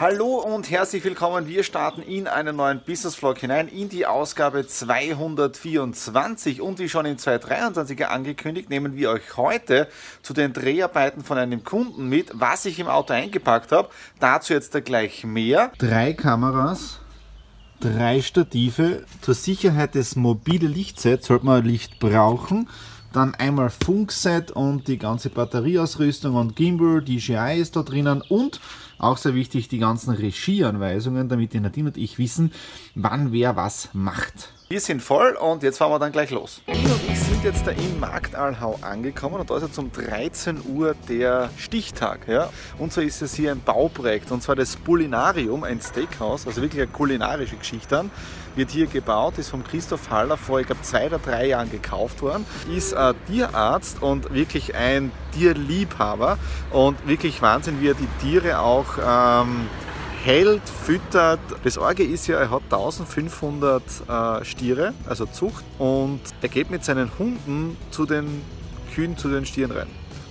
Hallo und herzlich willkommen. Wir starten in einen neuen Business Vlog hinein, in die Ausgabe 224. Und wie schon in 2023 angekündigt, nehmen wir euch heute zu den Dreharbeiten von einem Kunden mit, was ich im Auto eingepackt habe. Dazu jetzt gleich mehr. Drei Kameras, drei Stative. Zur Sicherheit des mobile Lichtsets sollte man Licht brauchen. Dann einmal Funkset und die ganze Batterieausrüstung und Gimbal, DJI ist da drinnen und auch sehr wichtig, die ganzen Regieanweisungen, damit die Nadine und ich wissen, wann wer was macht. Wir sind voll und jetzt fahren wir dann gleich los. Nadine und ich sind jetzt da in Marktalhau angekommen und da ist jetzt um 13 Uhr der Stichtag. Ja? Und so ist es hier ein Bauprojekt und zwar das Bulinarium, ein Steakhouse, also wirklich eine kulinarische Geschichte wird hier gebaut, ist vom Christoph Haller vor, ich glaube, zwei oder drei Jahren gekauft worden, ist ein Tierarzt und wirklich ein Tierliebhaber und wirklich Wahnsinn, wie er die Tiere auch ähm, hält, füttert. Das Orge ist ja, er hat 1500 äh, Stiere, also Zucht, und er geht mit seinen Hunden zu den Kühen, zu den Stieren rein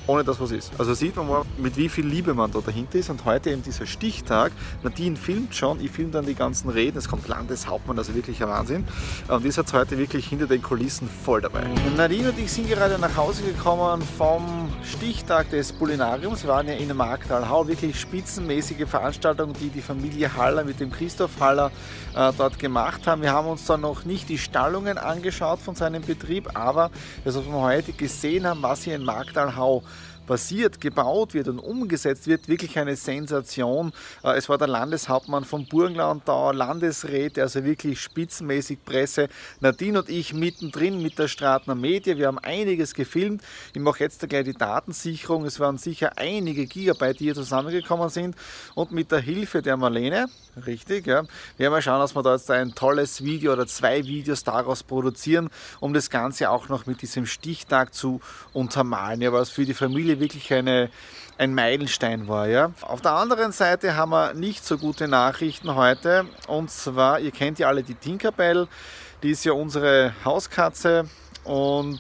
ohne dass was ist. Also sieht man mal, mit wie viel Liebe man da dahinter ist. Und heute eben dieser Stichtag. Nadine filmt schon, ich filme dann die ganzen Reden. Es kommt Landeshauptmann, also wirklich ein Wahnsinn. Und ist jetzt heute wirklich hinter den Kulissen voll dabei. Nadine und ich sind gerade nach Hause gekommen vom Stichtag des Bulinariums. Wir waren ja in Marktalhau, wirklich spitzenmäßige Veranstaltung, die die Familie Haller mit dem Christoph Haller äh, dort gemacht haben. Wir haben uns dann noch nicht die Stallungen angeschaut von seinem Betrieb, aber das, was wir heute gesehen haben, was hier in Marktalhau passiert, gebaut wird und umgesetzt wird, wirklich eine Sensation. Äh, es war der Landeshauptmann von Burgenland da, Landesräte, also wirklich spitzenmäßig Presse. Nadine und ich mittendrin mit der Stratner Media. Wir haben einiges gefilmt. Ich mache jetzt gleich die Datensicherung. Es waren sicher einige Gigabyte, die hier zusammengekommen sind. Und mit der Hilfe der Marlene, richtig, ja, werden wir schauen, dass wir da jetzt ein tolles Video oder zwei Videos daraus produzieren, um das Ganze auch noch mit diesem Stichtag zu untermalen. Ja, was für die Familie wirklich eine, ein Meilenstein war. Ja. Auf der anderen Seite haben wir nicht so gute Nachrichten heute. Und zwar, ihr kennt ja alle die Tinkerbell, die ist ja unsere Hauskatze und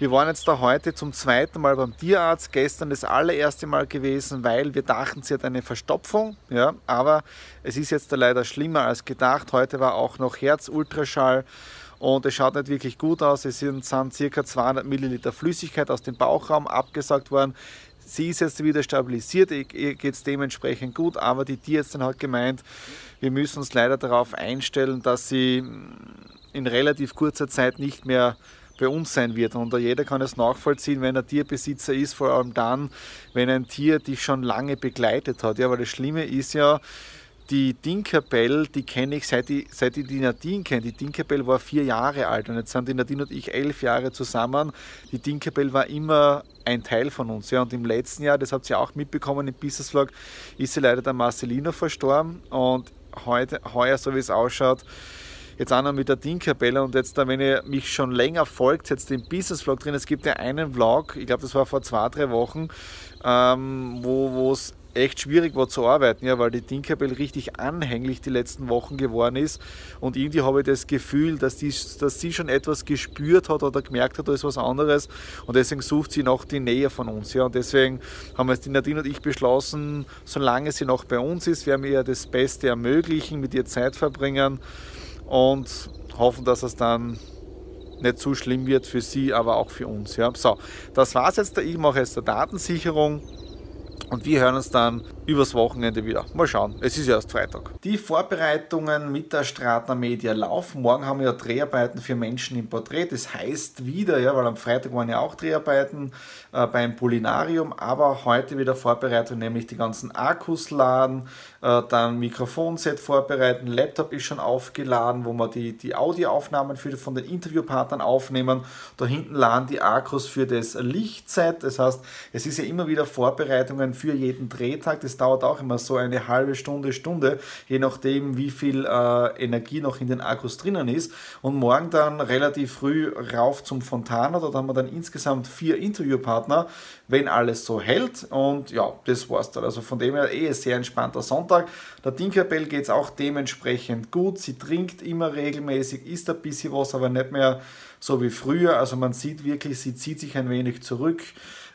wir waren jetzt da heute zum zweiten Mal beim Tierarzt, gestern das allererste Mal gewesen, weil wir dachten, sie hat eine Verstopfung, ja, aber es ist jetzt leider schlimmer als gedacht. Heute war auch noch Herzultraschall und es schaut nicht wirklich gut aus. Es sind, sind ca. 200 Milliliter Flüssigkeit aus dem Bauchraum abgesagt worden. Sie ist jetzt wieder stabilisiert, ihr geht es dementsprechend gut, aber die Tierärztin hat gemeint, wir müssen uns leider darauf einstellen, dass sie in relativ kurzer Zeit nicht mehr bei uns sein wird. Und jeder kann es nachvollziehen, wenn er Tierbesitzer ist, vor allem dann, wenn ein Tier dich schon lange begleitet hat. Ja, weil das Schlimme ist ja, die Tinkerbell, die kenne ich seit ich, seit ich die Nadine kenne. Die Tinkerbell war vier Jahre alt und jetzt sind die Nadine und ich elf Jahre zusammen. Die Tinkerbell war immer ein Teil von uns. Ja. Und im letzten Jahr, das habt ihr auch mitbekommen im Business Vlog, ist sie leider der Marcelino verstorben. Und heute, heuer, so wie es ausschaut, jetzt auch noch mit der Tinkerbell und jetzt, wenn ihr mich schon länger folgt, jetzt den Business Vlog drin. Es gibt ja einen Vlog, ich glaube, das war vor zwei, drei Wochen, ähm, wo es echt schwierig war zu arbeiten, ja, weil die Tinkerbell richtig anhänglich die letzten Wochen geworden ist. Und irgendwie habe ich das Gefühl, dass, die, dass sie schon etwas gespürt hat oder gemerkt hat, da ist was anderes. Und deswegen sucht sie noch die Nähe von uns. Ja. Und deswegen haben wir die Nadine und ich beschlossen, solange sie noch bei uns ist, werden wir ihr das Beste ermöglichen, mit ihr Zeit verbringen und hoffen, dass es dann nicht zu schlimm wird für sie, aber auch für uns. Ja. So, das war es jetzt. Ich mache jetzt der Datensicherung. Und wir hören uns dann übers Wochenende wieder. Mal schauen, es ist ja erst Freitag. Die Vorbereitungen mit der Stratner Media laufen. Morgen haben wir ja Dreharbeiten für Menschen im Porträt. Das heißt wieder, ja, weil am Freitag waren ja auch Dreharbeiten äh, beim Polinarium, aber heute wieder Vorbereitung, nämlich die ganzen Akkus laden, äh, dann Mikrofonset vorbereiten, Laptop ist schon aufgeladen, wo wir die, die Audioaufnahmen für, von den Interviewpartnern aufnehmen. Da hinten laden die Akkus für das Lichtset. Das heißt, es ist ja immer wieder Vorbereitungen für jeden Drehtag. Das dauert auch immer so eine halbe Stunde, Stunde, je nachdem, wie viel äh, Energie noch in den Akkus drinnen ist. Und morgen dann relativ früh rauf zum Fontana. Dort haben wir dann insgesamt vier Interviewpartner, wenn alles so hält. Und ja, das war's dann. Also von dem her eh sehr entspannter Sonntag. Der Tinkerbell geht es auch dementsprechend gut. Sie trinkt immer regelmäßig, isst ein bisschen was, aber nicht mehr so wie früher. Also man sieht wirklich, sie zieht sich ein wenig zurück.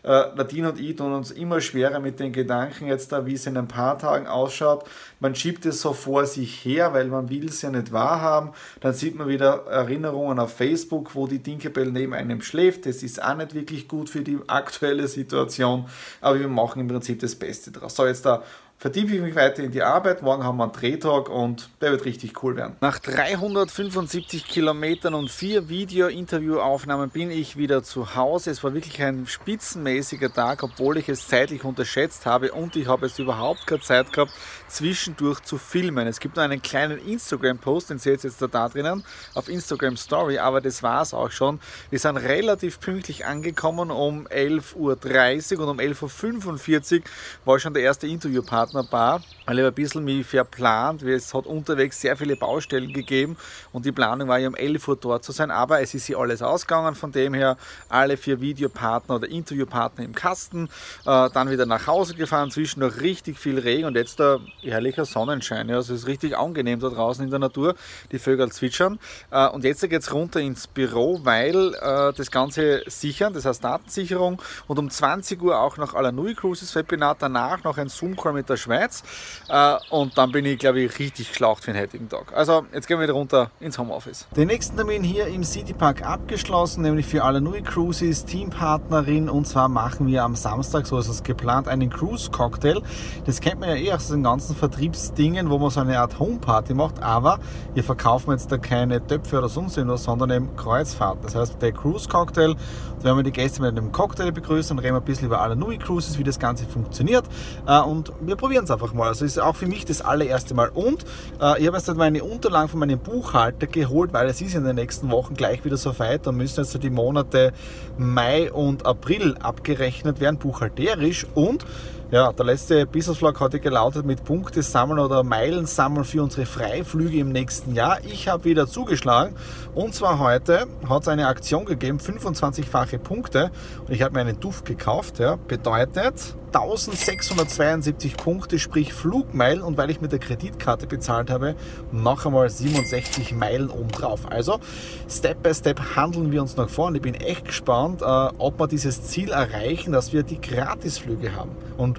Äh, Nadine und ich tun uns immer schwerer mit den Gedanken jetzt da, wie es in ein paar Tagen ausschaut. Man schiebt es so vor sich her, weil man will es ja nicht wahrhaben. Dann sieht man wieder Erinnerungen auf Facebook, wo die Tinkerbell neben einem schläft. Das ist auch nicht wirklich gut für die aktuelle Situation, aber wir machen im Prinzip das Beste draus. So, jetzt da vertiefe ich mich weiter in die Arbeit. Morgen haben wir einen Drehtag und der wird richtig cool werden. Nach 375 Kilometern und vier Video-Interview-Aufnahmen bin ich wieder zu Hause. Es war wirklich ein spitzenmäßiger Tag, obwohl ich es zeitlich unterschätzt habe und ich habe es überhaupt keine Zeit gehabt, zwischendurch zu filmen. Es gibt noch einen kleinen Instagram-Post, den seht ihr jetzt da, drinnen, auf Instagram Story, aber das war es auch schon. Wir sind relativ pünktlich angekommen um 11.30 Uhr und um 11.45 Uhr war schon der erste Interviewpartner Partnerpaar, ich ein bisschen mich verplant, weil es hat unterwegs sehr viele Baustellen gegeben und die Planung war ja um 11 Uhr dort zu sein, aber es ist hier alles ausgegangen, von dem her. Alle vier Videopartner oder Interviewpartner im Kasten, äh, dann wieder nach Hause gefahren, zwischendurch richtig viel Regen und jetzt der herrlicher Sonnenschein, ja, also es ist richtig angenehm da draußen in der Natur, die Vögel zwitschern. Äh, und jetzt geht es runter ins Büro, weil äh, das Ganze sichern, das heißt Datensicherung und um 20 Uhr auch noch Alanui Cruises Webinar, danach noch ein Zoom-Call mit der Schweiz. Äh, und dann bin ich, glaube ich, richtig geschlaucht für den heutigen Tag. Also, jetzt gehen wir wieder runter ins Homeoffice. Den nächsten Termin hier im Citypark abgeschlossen, nämlich für alle Nui Cruises, Teampartnerin. Und zwar machen wir am Samstag, so ist es geplant, einen Cruise-Cocktail. Das kennt man ja eh aus den ganzen Vertriebsdingen, wo man so eine Art Homeparty macht. Aber wir verkaufen jetzt da keine Töpfe oder sonst irgendwas, sondern eben Kreuzfahrten. Das heißt, der Cruise-Cocktail, da werden wir die Gäste mit einem Cocktail begrüßen und reden ein bisschen über alle Nui Cruises, wie das Ganze funktioniert. Äh, und wir probieren es einfach mal. Also ist auch für mich das allererste Mal. Und äh, ich habe jetzt meine Unterlagen von meinem Buchhalter geholt, weil es ist in den nächsten Wochen gleich wieder so weit. Da müssen jetzt die Monate Mai und April abgerechnet werden, buchhalterisch. Und ja, der letzte Business Vlog hatte gelautet mit Punkte sammeln oder Meilen sammeln für unsere Freiflüge im nächsten Jahr. Ich habe wieder zugeschlagen und zwar heute hat es eine Aktion gegeben, 25-fache Punkte und ich habe mir einen Duft gekauft. Ja, bedeutet 1672 Punkte, sprich Flugmeilen und weil ich mit der Kreditkarte bezahlt habe, noch einmal 67 Meilen obendrauf. Also Step by Step handeln wir uns nach vorne. Ich bin echt gespannt, äh, ob wir dieses Ziel erreichen, dass wir die Gratisflüge haben. Und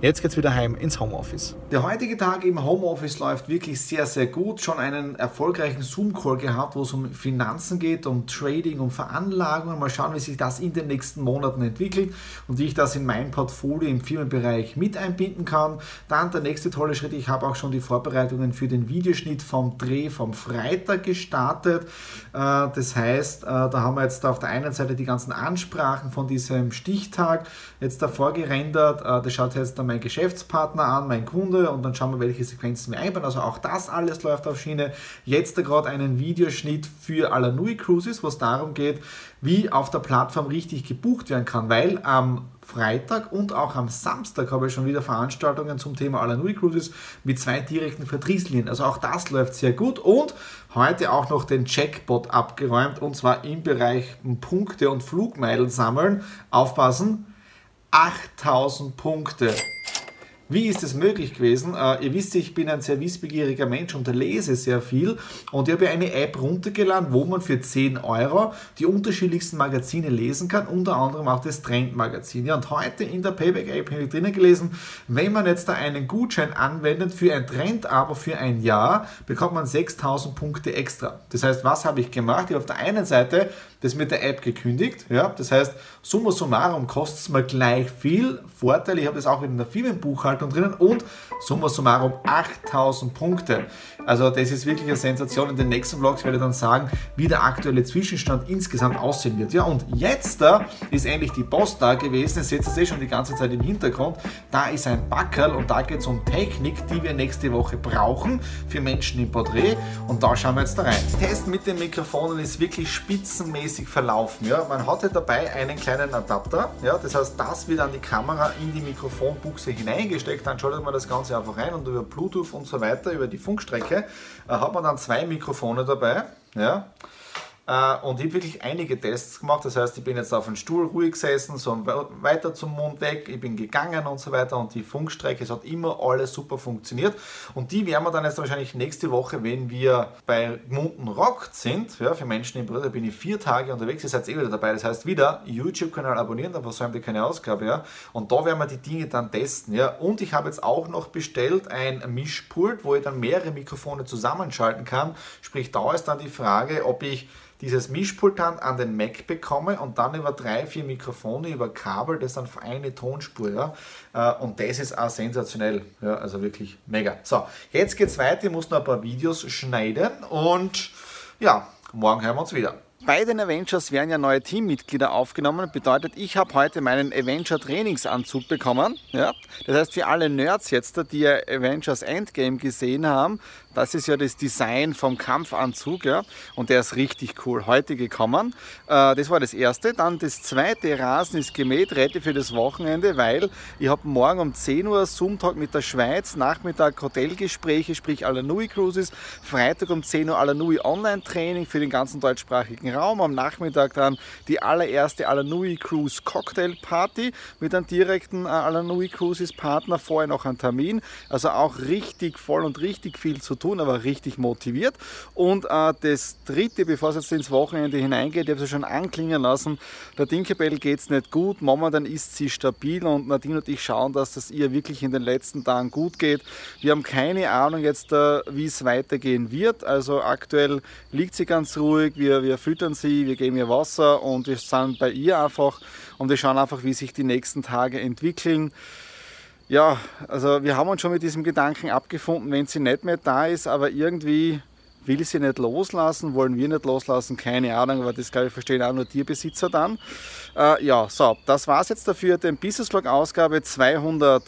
Jetzt geht's wieder heim ins Homeoffice. Der heutige Tag im Homeoffice läuft wirklich sehr, sehr gut. Schon einen erfolgreichen Zoom-Call gehabt, wo es um Finanzen geht, um Trading, um Veranlagungen. Mal schauen, wie sich das in den nächsten Monaten entwickelt und wie ich das in mein Portfolio im Firmenbereich mit einbinden kann. Dann der nächste tolle Schritt. Ich habe auch schon die Vorbereitungen für den Videoschnitt vom Dreh vom Freitag gestartet. Äh, das heißt, äh, da haben wir jetzt auf der einen Seite die ganzen Ansprachen von diesem Stichtag jetzt davor gerendert. Äh, das schaut jetzt dann mein Geschäftspartner an, mein Kunde und dann schauen wir, welche Sequenzen wir einbauen. Also auch das alles läuft auf Schiene. Jetzt gerade einen Videoschnitt für Alanui Cruises, wo es darum geht, wie auf der Plattform richtig gebucht werden kann, weil am Freitag und auch am Samstag habe ich schon wieder Veranstaltungen zum Thema Alanui Cruises mit zwei direkten Vertriebslinien. Also auch das läuft sehr gut und heute auch noch den Checkbot abgeräumt und zwar im Bereich Punkte und Flugmeilen sammeln. Aufpassen, 8000 Punkte. Wie ist es möglich gewesen? Äh, ihr wisst, ich bin ein sehr wissbegieriger Mensch und lese sehr viel. Und ich habe eine App runtergeladen, wo man für 10 Euro die unterschiedlichsten Magazine lesen kann, unter anderem auch das Trendmagazin. Ja, und heute in der Payback-App habe ich drinnen gelesen, wenn man jetzt da einen Gutschein anwendet für ein Trend, aber für ein Jahr, bekommt man 6000 Punkte extra. Das heißt, was habe ich gemacht? Ich habe auf der einen Seite das mit der App gekündigt. Ja? Das heißt, summa summarum kostet es mir gleich viel. Vorteil, ich habe das auch in der Firmenbuchhaltung Bewertungsschaltung drinnen und summa summarum 8000 Punkte. Also das ist wirklich eine Sensation. In den nächsten Vlogs werde ich dann sagen, wie der aktuelle Zwischenstand insgesamt aussehen wird. Ja, und jetzt da ist endlich die Post da gewesen. Ihr seht es eh schon die ganze Zeit im Hintergrund. Da ist ein Backerl und da geht es um Technik, die wir nächste Woche brauchen für Menschen im Porträt. Und da schauen wir jetzt da rein. Der Test mit den Mikrofonen ist wirklich spitzenmäßig verlaufen. Ja, man hatte dabei einen kleinen Adapter. Ja, das heißt, das wird an die Kamera in die Mikrofonbuchse hineingesteckt. Dann schaltet man das Ganze einfach rein und über Bluetooth und so weiter, über die Funkstrecke äh, hat man dann zwei Mikrofone dabei. Ja? Äh, und ich habe wirklich einige Tests gemacht. Das heißt, ich bin jetzt auf dem Stuhl ruhig gesessen, so weiter zum Mund weg, ich bin gegangen und so weiter. Und die Funkstrecke, es hat immer alles super funktioniert. Und die werden wir dann jetzt wahrscheinlich nächste Woche, wenn wir bei Gmunden Rock sind, ja, für Menschen im Brüder, bin ich vier Tage unterwegs, ihr seid eh wieder dabei. Das heißt, wieder YouTube-Kanal abonnieren, dann versäumt ihr keine Ausgabe. Ja. Und da werden wir die Dinge dann testen. Ja. Und ich habe jetzt auch noch bestellt ein Mischpult, wo ich dann mehrere Mikrofone zusammenschalten kann. Sprich, da ist dann die Frage, ob ich dieses Mischpult dann an den Mac bekomme und dann über drei, vier Mikrofone, über Kabel, das dann für eine Tonspur. Ja? Äh, und das ist auch sensationell. Ja, also wirklich mega. So, jetzt geht's weiter. Ich muss noch ein paar Videos schneiden und ja, morgen hören wir uns wieder. Bei den Avengers werden ja neue Teammitglieder aufgenommen. Bedeutet, ich habe heute meinen Avenger Trainingsanzug bekommen. Ja? Das heißt, für alle Nerds jetzt, die Avengers Endgame gesehen haben, das ist ja das Design vom Kampfanzug, ja, und der ist richtig cool. Heute gekommen. Äh, das war das erste. Dann das zweite Rasen ist gemäht, ready für das Wochenende, weil ich habe morgen um 10 Uhr Zoom-Talk mit der Schweiz, Nachmittag Hotelgespräche, sprich Alanui Cruises, Freitag um 10 Uhr Alanui Online-Training für den ganzen deutschsprachigen Raum. Am Nachmittag dann die allererste Alanui Cruise Cocktail Party mit einem direkten äh, Alanui Cruises Partner. Vorher noch ein Termin. Also auch richtig voll und richtig viel zu tun, aber richtig motiviert. Und äh, das dritte, bevor es jetzt ins Wochenende hineingeht, ich habe es schon anklingen lassen, der Dinkelbell geht es nicht gut. Momentan ist sie stabil und Nadine und ich schauen, dass das ihr wirklich in den letzten Tagen gut geht. Wir haben keine Ahnung jetzt, äh, wie es weitergehen wird. Also aktuell liegt sie ganz ruhig, wir, wir füttern sie, wir geben ihr Wasser und wir sind bei ihr einfach und wir schauen einfach, wie sich die nächsten Tage entwickeln ja, also wir haben uns schon mit diesem Gedanken abgefunden, wenn sie nicht mehr da ist, aber irgendwie will sie nicht loslassen, wollen wir nicht loslassen, keine Ahnung, aber das glaube ich verstehen auch nur Tierbesitzer dann. Äh, ja, so, das war es jetzt dafür, den Business Vlog Ausgabe 200.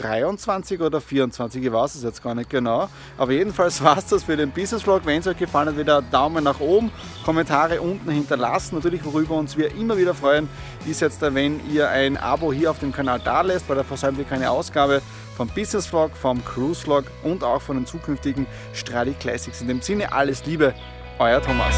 23 oder 24, ich weiß es jetzt gar nicht genau. Aber jedenfalls war es das für den Business Vlog. Wenn es euch gefallen hat, wieder Daumen nach oben, Kommentare unten hinterlassen. Natürlich, worüber uns wir immer wieder freuen, ist jetzt, wenn ihr ein Abo hier auf dem Kanal da lässt, weil da versäumt ihr keine Ausgabe vom Business Vlog, vom Cruise Vlog und auch von den zukünftigen Stradi Classics. In dem Sinne, alles Liebe, euer Thomas.